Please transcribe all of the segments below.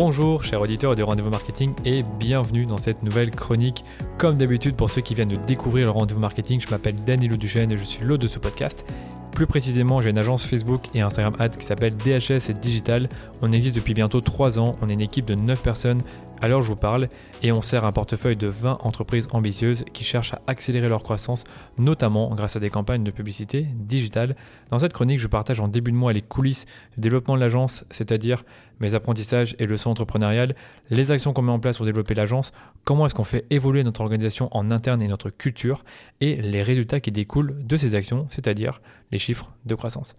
Bonjour chers auditeurs de Rendez-vous Marketing et bienvenue dans cette nouvelle chronique. Comme d'habitude pour ceux qui viennent de découvrir le Rendez-vous Marketing, je m'appelle Danilo Duchesne et je suis l'hôte de ce podcast. Plus précisément, j'ai une agence Facebook et Instagram Ads qui s'appelle DHS et Digital. On existe depuis bientôt 3 ans, on est une équipe de 9 personnes alors je vous parle et on sert un portefeuille de 20 entreprises ambitieuses qui cherchent à accélérer leur croissance, notamment grâce à des campagnes de publicité digitale. Dans cette chronique, je partage en début de mois les coulisses du développement de l'agence, c'est-à-dire mes apprentissages et leçons entrepreneuriales, les actions qu'on met en place pour développer l'agence, comment est-ce qu'on fait évoluer notre organisation en interne et notre culture, et les résultats qui découlent de ces actions, c'est-à-dire les chiffres de croissance.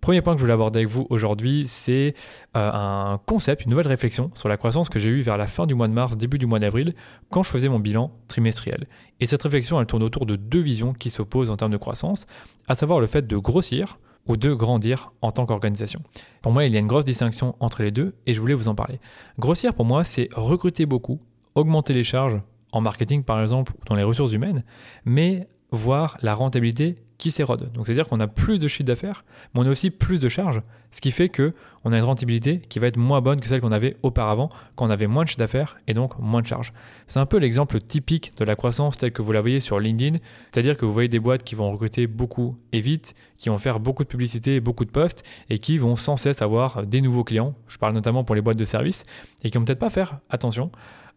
Premier point que je voulais aborder avec vous aujourd'hui, c'est euh, un concept, une nouvelle réflexion sur la croissance que j'ai eue vers la fin du mois de mars, début du mois d'avril, quand je faisais mon bilan trimestriel. Et cette réflexion, elle tourne autour de deux visions qui s'opposent en termes de croissance, à savoir le fait de grossir ou de grandir en tant qu'organisation. Pour moi, il y a une grosse distinction entre les deux et je voulais vous en parler. Grossir, pour moi, c'est recruter beaucoup, augmenter les charges en marketing par exemple ou dans les ressources humaines, mais voir la rentabilité qui s'érode. Donc c'est-à-dire qu'on a plus de chiffre d'affaires, mais on a aussi plus de charges, ce qui fait que on a une rentabilité qui va être moins bonne que celle qu'on avait auparavant, quand on avait moins de chiffre d'affaires et donc moins de charges. C'est un peu l'exemple typique de la croissance telle que vous la voyez sur LinkedIn, c'est-à-dire que vous voyez des boîtes qui vont recruter beaucoup et vite, qui vont faire beaucoup de publicité et beaucoup de posts et qui vont sans cesse avoir des nouveaux clients. Je parle notamment pour les boîtes de services et qui vont peut-être pas faire attention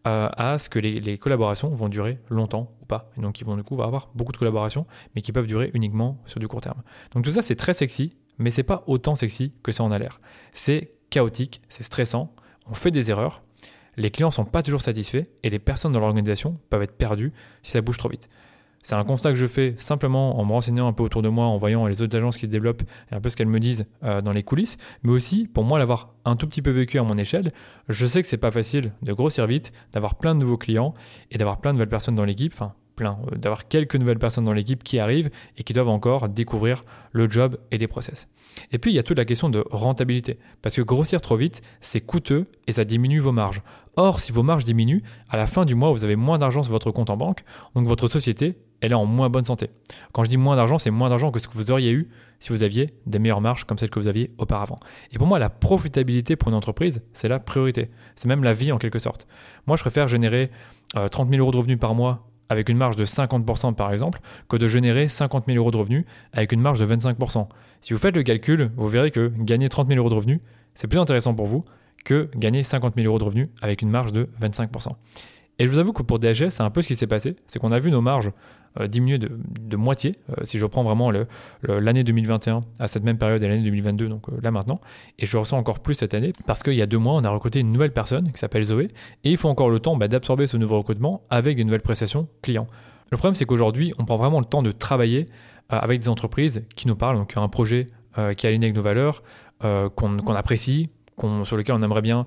euh, à ce que les, collaborations vont durer longtemps pas. Donc, ils vont du coup avoir beaucoup de collaborations, mais qui peuvent durer uniquement sur du court terme. Donc, tout ça, c'est très sexy, mais c'est pas autant sexy que ça en a l'air. C'est chaotique, c'est stressant, on fait des erreurs, les clients sont pas toujours satisfaits et les personnes dans l'organisation peuvent être perdues si ça bouge trop vite. C'est un constat que je fais simplement en me renseignant un peu autour de moi, en voyant les autres agences qui se développent et un peu ce qu'elles me disent euh, dans les coulisses, mais aussi pour moi l'avoir un tout petit peu vécu à mon échelle, je sais que c'est pas facile de grossir vite, d'avoir plein de nouveaux clients et d'avoir plein de nouvelles personnes dans l'équipe, enfin plein, euh, d'avoir quelques nouvelles personnes dans l'équipe qui arrivent et qui doivent encore découvrir le job et les process. Et puis il y a toute la question de rentabilité, parce que grossir trop vite, c'est coûteux et ça diminue vos marges. Or, si vos marges diminuent, à la fin du mois, vous avez moins d'argent sur votre compte en banque, donc votre société elle est en moins bonne santé. Quand je dis moins d'argent, c'est moins d'argent que ce que vous auriez eu si vous aviez des meilleures marges comme celles que vous aviez auparavant. Et pour moi, la profitabilité pour une entreprise, c'est la priorité. C'est même la vie en quelque sorte. Moi, je préfère générer 30 euh, 000 euros de revenus par mois avec une marge de 50% par exemple, que de générer 50 000 euros de revenus avec une marge de 25%. Si vous faites le calcul, vous verrez que gagner 30 000 euros de revenus, c'est plus intéressant pour vous que gagner 50 000 euros de revenus avec une marge de 25%. Et je vous avoue que pour DHS, c'est un peu ce qui s'est passé. C'est qu'on a vu nos marges euh, diminuer de, moitié, euh, si je reprends vraiment l'année 2021 à cette même période et l'année 2022, donc euh, là maintenant. Et je ressens encore plus cette année parce qu'il y a deux mois, on a recruté une nouvelle personne qui s'appelle Zoé. Et il faut encore le temps bah, d'absorber ce nouveau recrutement avec une nouvelle prestations clients. Le problème, c'est qu'aujourd'hui, on prend vraiment le temps de travailler avec des entreprises qui nous parlent, donc un projet qui est aligné avec nos valeurs, qu'on apprécie, sur lequel on aimerait bien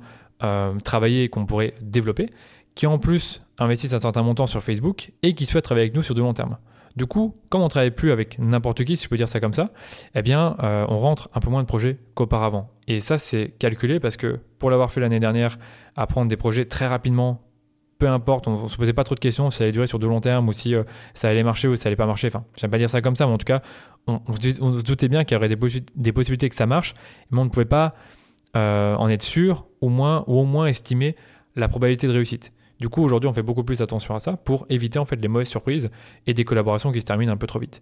travailler et qu'on pourrait développer qui en plus investissent un certain montant sur Facebook et qui souhaitent travailler avec nous sur de long terme. Du coup, comme on ne travaille plus avec n'importe qui, si je peux dire ça comme ça, eh bien, euh, on rentre un peu moins de projets qu'auparavant. Et ça, c'est calculé parce que pour l'avoir fait l'année dernière, apprendre des projets très rapidement, peu importe, on ne se posait pas trop de questions si ça allait durer sur de long terme ou si euh, ça allait marcher ou si ça allait pas marcher. Enfin, j'aime pas dire ça comme ça, mais en tout cas, on, se, doutait bien qu'il y aurait des, possibilités que ça marche, mais on ne pouvait pas euh, en être sûr, au moins, ou au moins estimer la probabilité de réussite. Du coup, aujourd'hui, on fait beaucoup plus attention à ça pour éviter en fait les mauvaises surprises et des collaborations qui se terminent un peu trop vite.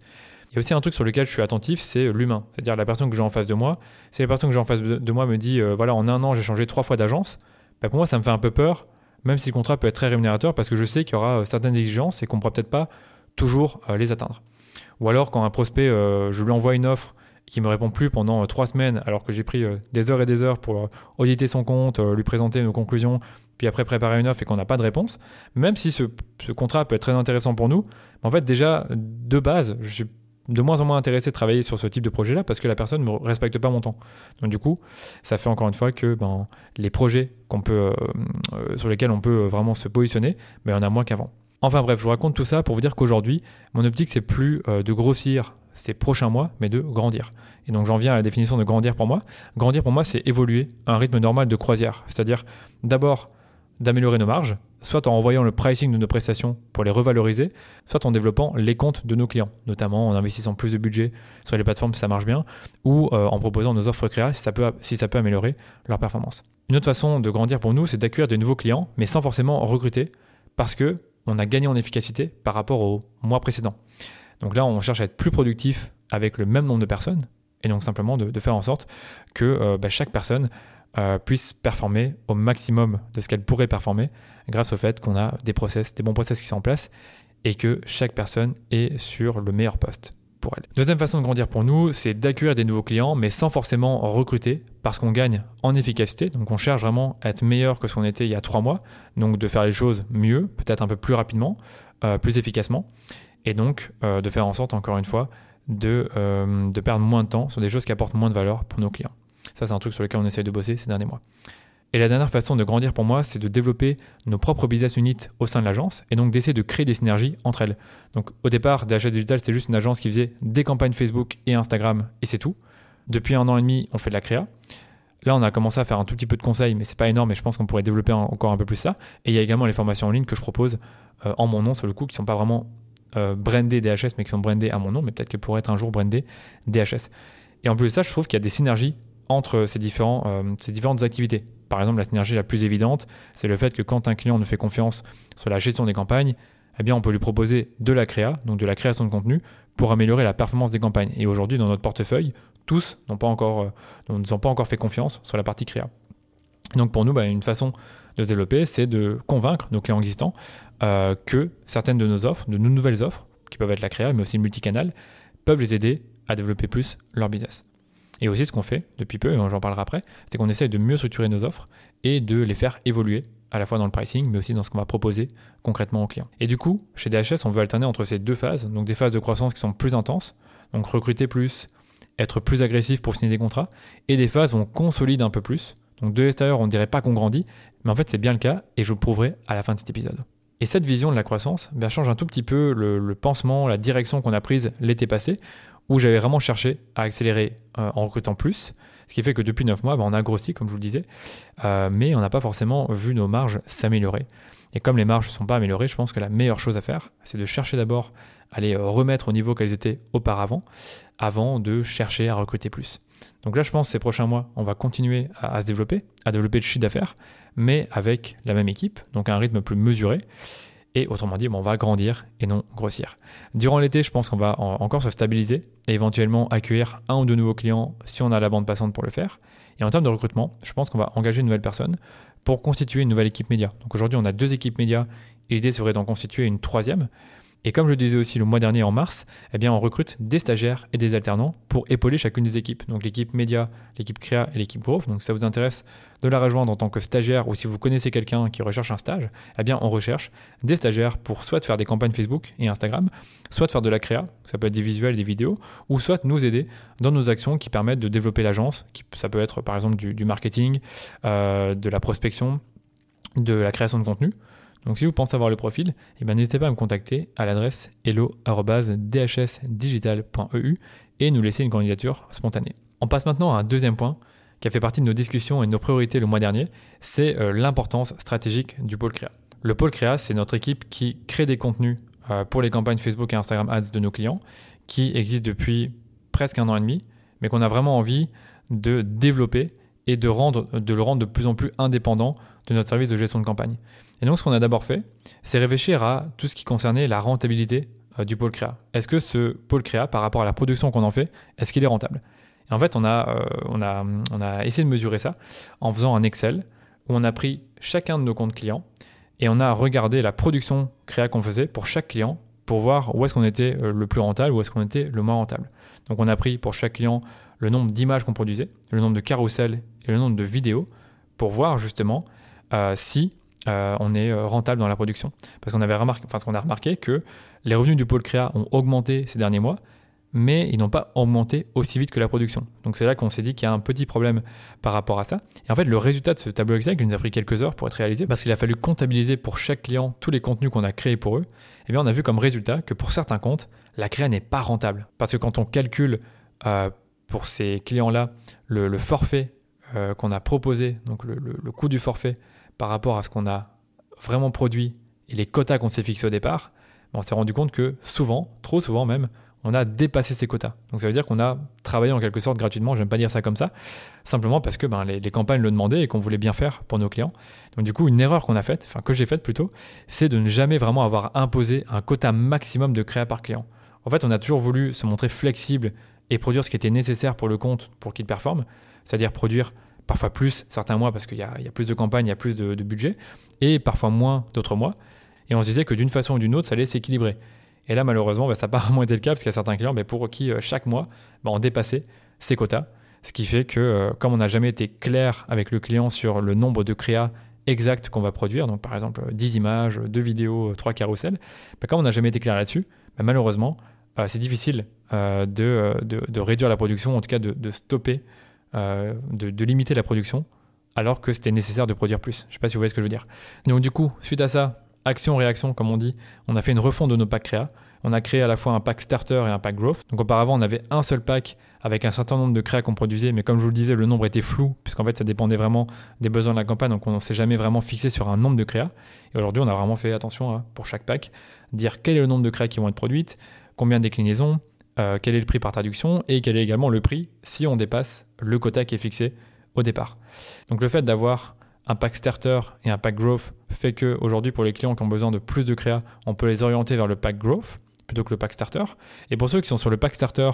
Il y a aussi un truc sur lequel je suis attentif, c'est l'humain. C'est-à-dire la personne que j'ai en face de moi. Si la personne que j'ai en face de moi me dit, euh, voilà, en un an, j'ai changé trois fois d'agence, bah, pour moi, ça me fait un peu peur, même si le contrat peut être très rémunérateur, parce que je sais qu'il y aura euh, certaines exigences et qu'on ne pourra peut-être pas toujours euh, les atteindre. Ou alors, quand un prospect, je lui envoie une offre qui me répond plus pendant trois semaines, alors que j'ai pris des heures et des heures pour auditer son compte, lui présenter nos conclusions, puis après préparer une offre et qu'on n'a pas de réponse, même si ce, contrat peut être très intéressant pour nous, en fait déjà de base, je suis de moins en moins intéressé de travailler sur ce type de projet-là parce que la personne ne respecte pas mon temps. Donc du coup, ça fait encore une fois que ben, les projets qu'on peut, euh, euh, sur lesquels on peut vraiment se positionner, ben, il y en a moins qu'avant. Enfin bref, je vous raconte tout ça pour vous dire qu'aujourd'hui, mon optique, c'est plus euh, de grossir ces prochains mois, mais de grandir. Et donc j'en viens à la définition de grandir pour moi. Grandir pour moi, c'est évoluer à un rythme normal de croisière. C'est-à-dire d'abord d'améliorer nos marges, soit en envoyant le pricing de nos prestations pour les revaloriser, soit en développant les comptes de nos clients, notamment en investissant plus de budget sur les plateformes si ça marche bien, ou euh, en proposant nos offres créa si ça, peut, améliorer leur performance. Une autre façon de grandir pour nous, c'est d'accueillir de nouveaux clients, mais sans forcément recruter, parce que on a gagné en efficacité par rapport au mois précédent. Donc là, on cherche à être plus productif avec le même nombre de personnes, et donc simplement de, faire en sorte que euh, bah, chaque personne euh, puisse performer au maximum de ce qu'elle pourrait performer grâce au fait qu'on a des process, des bons process qui sont en place et que chaque personne est sur le meilleur poste pour elle. Deuxième façon de grandir pour nous, c'est d'accueillir des nouveaux clients, mais sans forcément recruter, parce qu'on gagne en efficacité. Donc on cherche vraiment à être meilleur que ce qu'on était il y a trois mois, donc de faire les choses mieux, peut-être un peu plus rapidement, euh, plus efficacement, et donc euh, de faire en sorte, encore une fois, de, de perdre moins de temps sur des choses qui apportent moins de valeur pour nos clients. Ça, c'est un truc sur lequel on essaye de bosser ces derniers mois. Et la dernière façon de grandir pour moi, c'est de développer nos propres business units au sein de l'agence et donc d'essayer de créer des synergies entre elles. Donc au départ, DHS Digital, c'est juste une agence qui faisait des campagnes Facebook et Instagram et c'est tout. Depuis un an et demi, on fait de la créa. Là, on a commencé à faire un tout petit peu de conseils, mais c'est pas énorme et je pense qu'on pourrait développer encore un peu plus ça. Et il y a également les formations en ligne que je propose euh, en mon nom sur le coup, qui sont pas vraiment euh, brandées DHS, mais qui sont brandées à mon nom, mais peut-être qu'elles pourraient être un jour brandées DHS. Et en plus de ça, je trouve qu'il y a des synergies entre euh, ces différentes activités. Par exemple, la synergie la plus évidente, c'est le fait que quand un client nous fait confiance sur la gestion des campagnes, eh on peut lui proposer de la créa, donc de la création de contenu, pour améliorer la performance des campagnes. Et aujourd'hui, dans notre portefeuille, tous n'ont pas encore, euh, nous ont pas encore fait confiance sur la partie créa. Donc pour nous, bah, une façon de se développer, c'est de convaincre nos clients existants euh, que certaines de nos offres, de nos nouvelles offres, qui peuvent être la créa, mais aussi multicanal, peuvent les aider à développer plus leur business. Et aussi, ce qu'on fait depuis peu, et j'en parlerai après, c'est qu'on essaye de mieux structurer nos offres et de les faire évoluer à la fois dans le pricing, mais aussi dans ce qu'on va proposer concrètement aux clients. Et du coup, chez DHS, on veut alterner entre ces deux phases, donc des phases de croissance qui sont plus intenses, donc recruter plus, être plus agressif pour signer des contrats, et des phases où on consolide un peu plus. Donc de l'extérieur, on ne dirait pas qu'on grandit, mais en fait c'est bien le cas, et je vous le prouverai à la fin de cet épisode. Et cette vision de la croissance ben, change un tout petit peu le pansement, la direction qu'on a prise l'été passé, où j'avais vraiment cherché à accélérer euh, en recrutant plus. Ce qui fait que depuis 9 mois, bah, on a grossi, comme je vous le disais, euh, mais on n'a pas forcément vu nos marges s'améliorer. Et comme les marges ne sont pas améliorées, je pense que la meilleure chose à faire, c'est de chercher d'abord à les remettre au niveau qu'elles étaient auparavant, avant de chercher à recruter plus. Donc là, je pense que ces prochains mois, on va continuer à, à se développer, à développer le chiffre d'affaires, mais avec la même équipe, donc à un rythme plus mesuré. Et autrement dit, on va grandir et non grossir. Durant l'été, je pense qu'on va encore se stabiliser et éventuellement accueillir un ou deux nouveaux clients si on a la bande passante pour le faire. Et en termes de recrutement, je pense qu'on va engager une nouvelle personne pour constituer une nouvelle équipe média. Donc aujourd'hui, on a deux équipes médias et l'idée serait d'en constituer une troisième. Et comme je le disais aussi le mois dernier en mars, eh on recrute des stagiaires et des alternants pour épauler chacune des équipes. Donc l'équipe média, l'équipe créa et l'équipe growth. Donc si ça vous intéresse de la rejoindre en tant que stagiaire ou si vous connaissez quelqu'un qui recherche un stage, eh bien on recherche des stagiaires pour soit faire des campagnes Facebook et Instagram, soit faire de la créa, ça peut être des visuels, des vidéos, ou soit nous aider dans nos actions qui permettent de développer l'agence. Ça peut être par exemple du, marketing, euh, de la prospection, de la création de contenu. Donc si vous pensez avoir le profil, eh ben, n'hésitez pas à me contacter à l'adresse hello.dhsdigital.eu et nous laisser une candidature spontanée. On passe maintenant à un deuxième point qui a fait partie de nos discussions et de nos priorités le mois dernier, c'est euh, l'importance stratégique du pôle créa. Le pôle créa, c'est notre équipe qui crée des contenus euh, pour les campagnes Facebook et Instagram Ads de nos clients, qui existe depuis presque un an et demi, mais qu'on a vraiment envie de développer et de, rendre, de le rendre de plus en plus indépendant de notre service de gestion de campagne. Et donc, ce qu'on a d'abord fait, c'est réfléchir à tout ce qui concernait la rentabilité euh, du pôle créa. Est-ce que ce pôle créa, par rapport à la production qu'on en fait, est-ce qu'il est rentable? Et en fait, on a, euh, on, a, on a essayé de mesurer ça en faisant un Excel où on a pris chacun de nos comptes clients et on a regardé la production créa qu'on faisait pour chaque client pour voir où est-ce qu'on était euh, le plus rentable, où est-ce qu'on était le moins rentable. Donc on a pris pour chaque client le nombre d'images qu'on produisait, le nombre de carousels et le nombre de vidéos pour voir justement si euh, on est euh, rentable dans la production. Parce qu'on avait remarqué, a remarqué que les revenus du pôle créa ont augmenté ces derniers mois, mais ils n'ont pas augmenté aussi vite que la production. Donc c'est là qu'on s'est dit qu'il y a un petit problème par rapport à ça. Et en fait, le résultat de ce tableau Excel, qui nous a pris quelques heures pour être réalisé, parce qu'il a fallu comptabiliser pour chaque client tous les contenus qu'on a créés pour eux, eh bien on a vu comme résultat que pour certains comptes, la créa n'est pas rentable. Parce que quand on calcule euh, pour ces clients-là le, forfait qu'on a proposé, donc le coût du forfait par rapport à ce qu'on a vraiment produit et les quotas qu'on s'est fixés au départ, ben, on s'est rendu compte que souvent, trop souvent même, on a dépassé ces quotas. Donc ça veut dire qu'on a travaillé en quelque sorte gratuitement, j'aime pas dire ça comme ça, simplement parce que ben, les, campagnes le demandaient et qu'on voulait bien faire pour nos clients. Donc du coup, une erreur qu'on a faite, enfin que j'ai faite plutôt, c'est de ne jamais vraiment avoir imposé un quota maximum de créa par client. En fait, on a toujours voulu se montrer flexible et produire ce qui était nécessaire pour le compte pour qu'il performe, c'est-à-dire produire parfois plus certains mois parce qu'il y, a plus de campagnes, il y a plus de, budget, et parfois moins d'autres mois. Et on se disait que d'une façon ou d'une autre, ça allait s'équilibrer. Et là, malheureusement, bah, ça n'a pas vraiment été le cas parce qu'il y a certains clients bah, pour qui euh, chaque mois, bah, on dépassait ses quotas. Ce qui fait que, euh, comme on n'a jamais été clair avec le client sur le nombre de créas exacts qu'on va produire, donc par exemple 10 images, 2 vidéos, 3 carousels, comme on n'a jamais été clair là-dessus, malheureusement, euh, c'est difficile de, réduire la production, en tout cas de, stopper, de, limiter la production, alors que c'était nécessaire de produire plus. Je ne sais pas si vous voyez ce que je veux dire. Donc du coup, suite à ça, action-réaction, comme on dit, on a fait une refonte de nos packs créa. On a créé à la fois un pack starter et un pack growth. Donc auparavant, on avait un seul pack avec un certain nombre de créas qu'on produisait, mais comme je vous le disais, le nombre était flou, puisqu'en fait, ça dépendait vraiment des besoins de la campagne, donc on ne s'est jamais vraiment fixé sur un nombre de créas. Et aujourd'hui, on a vraiment fait attention pour chaque pack, dire quel est le nombre de créas qui vont être produites, combien de déclinaisons, euh, quel est le prix par traduction, et quel est également le prix si on dépasse le quota qui est fixé au départ. Donc le fait d'avoir un pack starter et un pack growth fait que aujourd'hui pour les clients qui ont besoin de plus de créa, on peut les orienter vers le pack growth plutôt que le pack starter. Et pour ceux qui sont sur le pack starter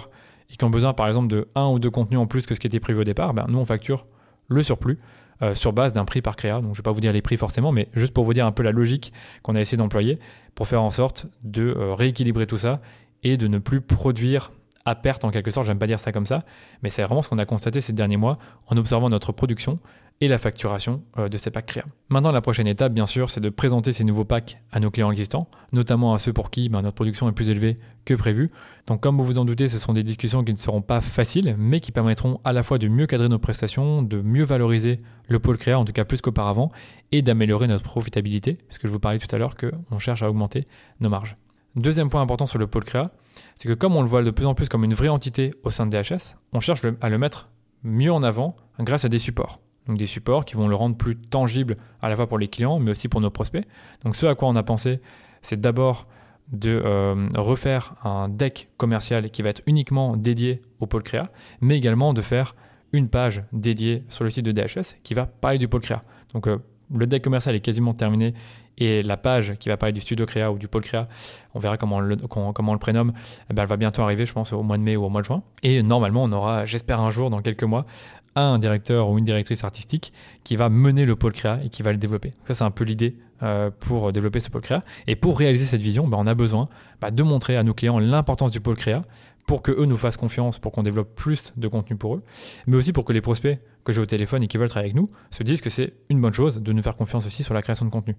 et qui ont besoin par exemple de un ou deux contenus en plus que ce qui était prévu au départ, ben, nous on facture le surplus euh, sur base d'un prix par créa. Donc je ne vais pas vous dire les prix forcément, mais juste pour vous dire un peu la logique qu'on a essayé d'employer pour faire en sorte de euh, rééquilibrer tout ça et de ne plus produire à perte en quelque sorte, j'aime pas dire ça comme ça, mais c'est vraiment ce qu'on a constaté ces derniers mois en observant notre production et la facturation euh, de ces packs créa. Maintenant, la prochaine étape, bien sûr, c'est de présenter ces nouveaux packs à nos clients existants, notamment à ceux pour qui ben, notre production est plus élevée que prévu. Donc, comme vous vous en doutez, ce sont des discussions qui ne seront pas faciles, mais qui permettront à la fois de mieux cadrer nos prestations, de mieux valoriser le pôle créa, en tout cas plus qu'auparavant, et d'améliorer notre profitabilité, puisque je vous parlais tout à l'heure qu'on cherche à augmenter nos marges. Deuxième point important sur le pôle créa, c'est que comme on le voit de plus en plus comme une vraie entité au sein de DHS, on cherche à le mettre mieux en avant grâce à des supports donc des supports qui vont le rendre plus tangible à la fois pour les clients, mais aussi pour nos prospects. Donc ce à quoi on a pensé, c'est d'abord de euh, refaire un deck commercial qui va être uniquement dédié au pôle créa, mais également de faire une page dédiée sur le site de DHS qui va parler du pôle créa. Donc euh, le deck commercial est quasiment terminé et la page qui va parler du studio créa ou du pôle créa, on verra comment on le, comment on prénomme, eh ben, elle va bientôt arriver, je pense, au mois de mai ou au mois de juin. Et normalement, on aura, j'espère un jour, dans quelques mois, un directeur ou une directrice artistique qui va mener le pôle créa et qui va le développer. Ça, c'est un peu l'idée euh, pour développer ce pôle créa. Et pour réaliser cette vision, bah, on a besoin bah, de montrer à nos clients l'importance du pôle créa pour que eux nous fassent confiance, pour qu'on développe plus de contenu pour eux, mais aussi pour que les prospects que j'ai au téléphone et qui veulent travailler avec nous se disent que c'est une bonne chose de nous faire confiance aussi sur la création de contenu.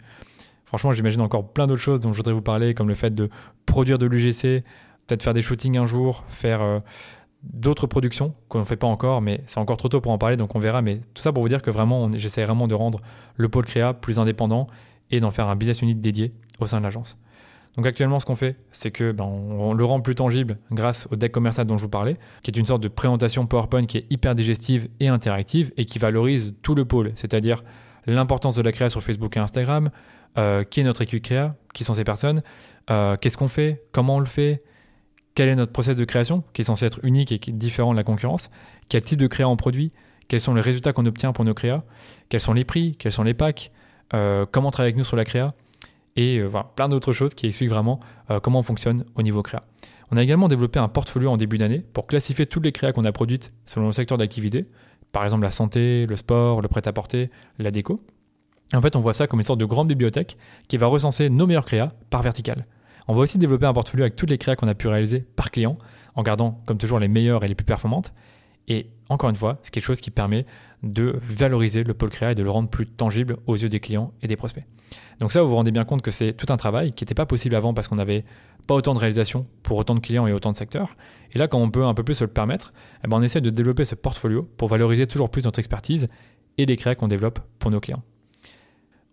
Franchement, j'imagine encore plein d'autres choses dont je voudrais vous parler, comme le fait de produire de l'UGC, peut-être faire des shootings un jour, faire euh, d'autres productions qu'on ne fait pas encore, mais c'est encore trop tôt pour en parler, donc on verra. Mais tout ça pour vous dire que vraiment, j'essaie vraiment de rendre le pôle créa plus indépendant et d'en faire un business unit dédié au sein de l'agence. Donc actuellement, ce qu'on fait, c'est que ben, on, le rend plus tangible grâce au deck commercial dont je vous parlais, qui est une sorte de présentation PowerPoint qui est hyper digestive et interactive et qui valorise tout le pôle, c'est-à-dire l'importance de la créa sur Facebook et Instagram, euh, qui est notre équipe créa, qui sont ces personnes, euh, qu'est-ce qu'on fait, comment on le fait, quel est notre process de création, qui est censé être unique et différent de la concurrence, quel type de créa on produit, quels sont les résultats qu'on obtient pour nos créas, quels sont les prix, quels sont les packs, euh, comment travailler avec nous sur la créa, et euh, plein d'autres choses qui expliquent vraiment euh, comment on fonctionne au niveau créa. On a également développé un portfolio en début d'année pour classifier toutes les créas qu'on a produites selon le secteur d'activité, par exemple la santé, le sport, le prêt-à-porter, la déco. en fait, on voit ça comme une sorte de grande bibliothèque qui va recenser nos meilleures créas par verticale. On va aussi développer un portfolio avec toutes les créas qu'on a pu réaliser par client, en gardant comme toujours les meilleures et les plus performantes. Et encore une fois, c'est quelque chose qui permet de valoriser le pôle créa et de le rendre plus tangible aux yeux des clients et des prospects. Donc ça, vous vous rendez bien compte que c'est tout un travail qui n'était pas possible avant parce qu'on n'avait pas autant de réalisations pour autant de clients et autant de secteurs. Et là, quand on peut un peu plus se le permettre, eh ben, on essaie de développer ce portfolio pour valoriser toujours plus notre expertise et les créas qu'on développe pour nos clients.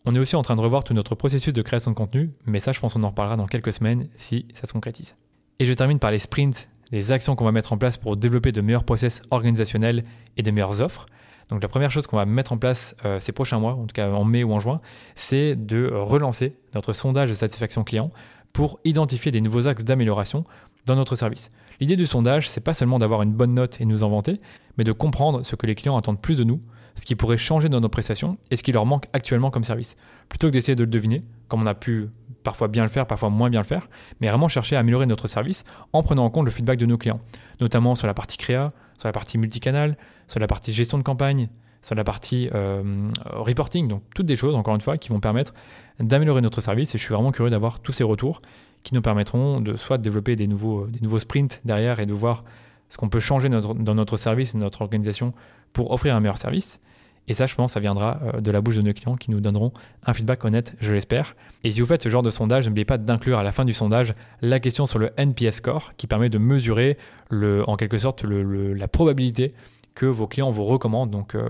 On est aussi en train de revoir tout notre processus de création de contenu, mais ça, je pense qu'on en reparlera dans quelques semaines si ça se concrétise. Et je termine par les sprints, les actions qu'on va mettre en place pour développer de meilleurs process organisationnels et de meilleures offres. Donc la première chose qu'on va mettre en place euh, ces prochains mois, en tout cas en mai ou en juin, c'est de relancer notre sondage de satisfaction client pour identifier des nouveaux axes d'amélioration dans notre service. L'idée du sondage, c'est pas seulement d'avoir une bonne note et nous en vanter, mais de comprendre ce que les clients attendent plus de nous, ce qui pourrait changer dans nos prestations et ce qui leur manque actuellement comme service. Plutôt que d'essayer de le deviner, comme on a pu parfois bien le faire, parfois moins bien le faire, mais vraiment chercher à améliorer notre service en prenant en compte le feedback de nos clients, notamment sur la partie créa, sur la partie multicanal, sur la partie gestion de campagne, sur la partie euh, reporting, donc toutes des choses, encore une fois, qui vont permettre d'améliorer notre service et je suis vraiment curieux d'avoir tous ces retours qui nous permettront de soit de développer des nouveaux, des nouveaux sprints derrière et de voir ce qu'on peut changer dans notre service et notre organisation pour offrir un meilleur service. Et ça, je pense, ça viendra euh, de la bouche de nos clients qui nous donneront un feedback honnête, je l'espère. Et si vous faites ce genre de sondage, n'oubliez pas d'inclure à la fin du sondage la question sur le NPS score qui permet de mesurer le, en quelque sorte la probabilité que vos clients vous recommandent, donc euh,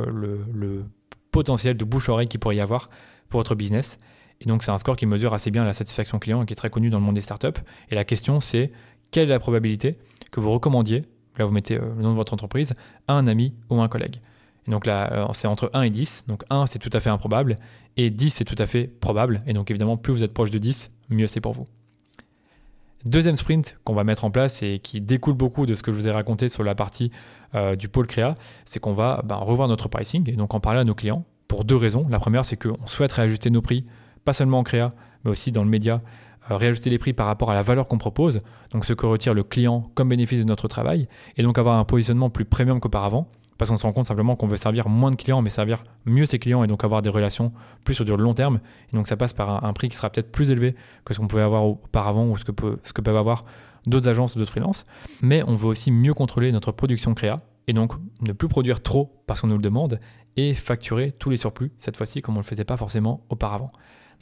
le, potentiel de bouche-oreille qu'il pourrait y avoir pour votre business. Et donc, c'est un score qui mesure assez bien la satisfaction client et qui est très connu dans le monde des startups. Et la question, c'est quelle est la probabilité que vous recommandiez, là vous mettez euh, le nom de votre entreprise, à un ami ou un collègue. Et donc là, euh, c'est entre 1 et 10. Donc 1, c'est tout à fait improbable. Et 10, c'est tout à fait probable. Et donc évidemment, plus vous êtes proche de 10, mieux c'est pour vous. Deuxième sprint qu'on va mettre en place et qui découle beaucoup de ce que je vous ai raconté sur la partie euh, du pôle créa, c'est qu'on va ben, revoir notre pricing et donc en parler à nos clients pour deux raisons. La première, c'est qu'on souhaite réajuster nos prix pas seulement en créa, mais aussi dans le média, euh, réajuster les prix par rapport à la valeur qu'on propose, donc ce que retire le client comme bénéfice de notre travail, et donc avoir un positionnement plus premium qu'auparavant, parce qu'on se rend compte simplement qu'on veut servir moins de clients, mais servir mieux ses clients et donc avoir des relations plus sur du long terme. Et donc ça passe par un, prix qui sera peut-être plus élevé que ce qu'on pouvait avoir auparavant ou ce que, peuvent avoir d'autres agences ou d'autres freelances. Mais on veut aussi mieux contrôler notre production créa et donc ne plus produire trop parce qu'on nous le demande et facturer tous les surplus cette fois-ci comme on ne le faisait pas forcément auparavant.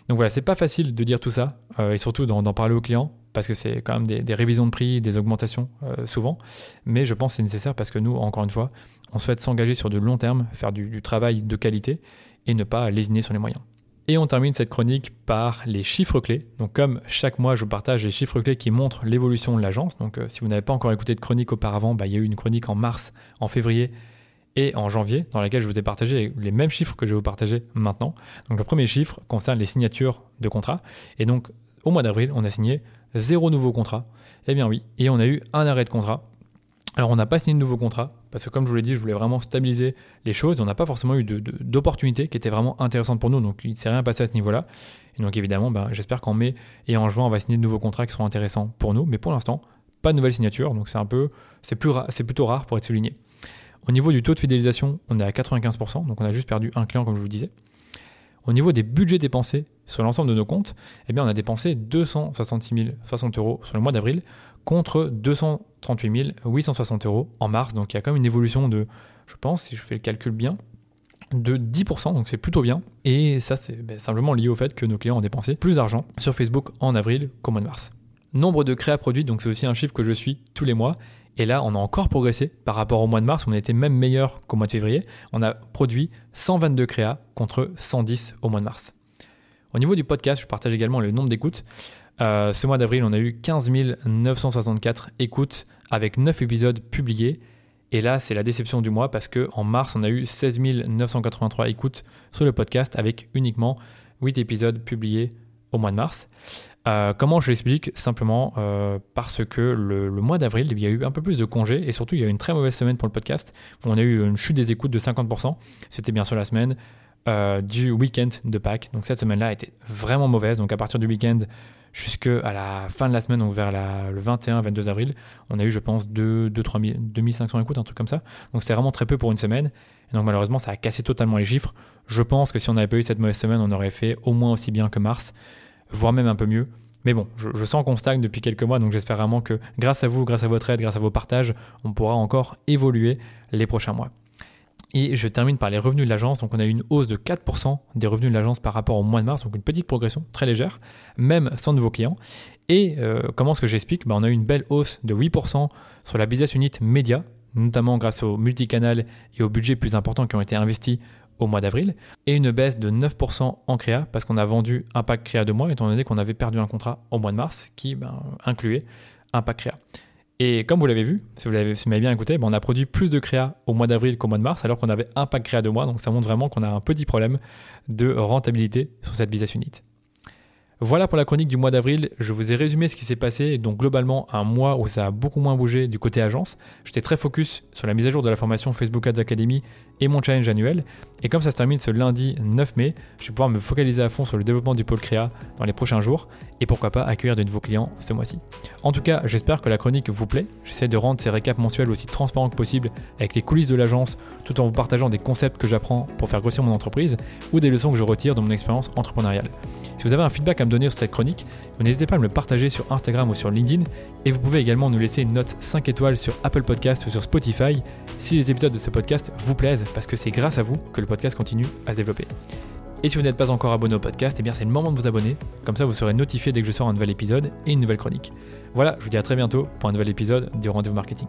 Donc voilà, c'est pas facile de dire tout ça, euh, et surtout d'en parler aux clients, parce que c'est quand même des, révisions de prix, des augmentations euh, souvent. Mais je pense que c'est nécessaire parce que nous, encore une fois, on souhaite s'engager sur du long terme, faire du, travail de qualité et ne pas lésiner sur les moyens. Et on termine cette chronique par les chiffres clés. Donc comme chaque mois, je vous partage les chiffres clés qui montrent l'évolution de l'agence. Donc euh, si vous n'avez pas encore écouté de chronique auparavant, bah, il y a eu une chronique en mars, en février et en janvier, dans laquelle je vous ai partagé les mêmes chiffres que je vais vous partager maintenant. Donc le premier chiffre concerne les signatures de contrats. Et donc au mois d'avril, on a signé zéro nouveau contrat. Eh bien oui, et on a eu un arrêt de contrat. Alors on n'a pas signé de nouveau contrat, parce que comme je vous l'ai dit, je voulais vraiment stabiliser les choses. On n'a pas forcément eu d'opportunités qui étaient vraiment intéressantes pour nous, donc il ne s'est rien passé à ce niveau-là. Et donc évidemment, ben, j'espère qu'en mai et en juin, on va signer de nouveaux contrats qui seront intéressants pour nous. Mais pour l'instant, pas de nouvelles signatures, donc c'est un peu, c'est plus, c'est plutôt rare pour être souligné. Au niveau du taux de fidélisation, on est à 95%, donc on a juste perdu un client comme je vous disais. Au niveau des budgets dépensés sur l'ensemble de nos comptes, eh bien on a dépensé 266 060 euros sur le mois d'avril contre 238 860 euros en mars. Donc il y a quand même une évolution de, je pense, si je fais le calcul bien, de 10%, donc c'est plutôt bien. Et ça, c'est ben, simplement lié au fait que nos clients ont dépensé plus d'argent sur Facebook en avril qu'au mois de mars. Nombre de créas produits, donc c'est aussi un chiffre que je suis tous les mois. Et là, on a encore progressé par rapport au mois de mars. On était même meilleur qu'au mois de février. On a produit 122 créas contre 110 au mois de mars. Au niveau du podcast, je partage également le nombre d'écoutes. Euh, ce mois d'avril, on a eu 15 964 écoutes avec 9 épisodes publiés. Et là, c'est la déception du mois parce qu'en mars, on a eu 16 983 écoutes sur le podcast avec uniquement 8 épisodes publiés au mois de mars. Euh, comment je l'explique Simplement euh, parce que le, mois d'avril, il y a eu un peu plus de congés et surtout il y a eu une très mauvaise semaine pour le podcast. On a eu une chute des écoutes de 50%. C'était bien sûr la semaine euh, du week-end de Pâques. Donc cette semaine-là a été vraiment mauvaise. Donc à partir du week-end jusqu'à la fin de la semaine, donc vers le 21-22 avril, on a eu je pense 2, 2 3 2500 écoutes, un truc comme ça. Donc c'était vraiment très peu pour une semaine. Et donc malheureusement ça a cassé totalement les chiffres. Je pense que si on n'avait pas eu cette mauvaise semaine, on aurait fait au moins aussi bien que mars voire même un peu mieux. Mais bon, je, sens qu'on stagne depuis quelques mois, donc j'espère vraiment que grâce à vous, grâce à votre aide, grâce à vos partages, on pourra encore évoluer les prochains mois. Et je termine par les revenus de l'agence. Donc on a eu une hausse de 4% des revenus de l'agence par rapport au mois de mars, donc une petite progression très légère, même sans nouveaux clients. Et euh, comment est-ce que j'explique? Bah, On a eu une belle hausse de 8% sur la business unit média, notamment grâce au multicanal et au budget plus important qui ont été investis au mois d'avril, et une baisse de 9% en créa parce qu'on a vendu un pack créa de mois, étant donné qu'on avait perdu un contrat au mois de mars qui ben, incluait un pack créa. Et comme vous l'avez vu, si vous m'avez bien écouté, ben, on a produit plus de créa au mois d'avril qu'au mois de mars, alors qu'on avait un pack créa de mois, donc ça montre vraiment qu'on a un petit problème de rentabilité sur cette business unit. Voilà pour la chronique du mois d'avril. Je vous ai résumé ce qui s'est passé. Donc globalement, un mois où ça a beaucoup moins bougé du côté agence. J'étais très focus sur la mise à jour de la formation Facebook Ads Academy et mon challenge annuel. Et comme ça se termine ce lundi 9 mai, je vais pouvoir me focaliser à fond sur le développement du pôle créa dans les prochains jours et pourquoi pas accueillir de nouveaux clients ce mois-ci. En tout cas, j'espère que la chronique vous plaît. J'essaie de rendre ces récaps mensuels aussi transparents que possible avec les coulisses de l'agence tout en vous partageant des concepts que j'apprends pour faire grossir mon entreprise ou des leçons que je retire de mon expérience entrepreneuriale. Si vous avez un feedback à me donner sur cette chronique, n'hésitez pas à me le partager sur Instagram ou sur LinkedIn et vous pouvez également nous laisser une note 5 étoiles sur Apple Podcast ou sur Spotify si les épisodes de ce podcast vous plaisent parce que c'est grâce à vous que le podcast continue à se développer. Et si vous n'êtes pas encore abonné au podcast, eh bien c'est le moment de vous abonner, comme ça vous serez notifié dès que je sors un nouvel épisode et une nouvelle chronique. Voilà, je vous dis à très bientôt pour un nouvel épisode du Rendez-vous Marketing.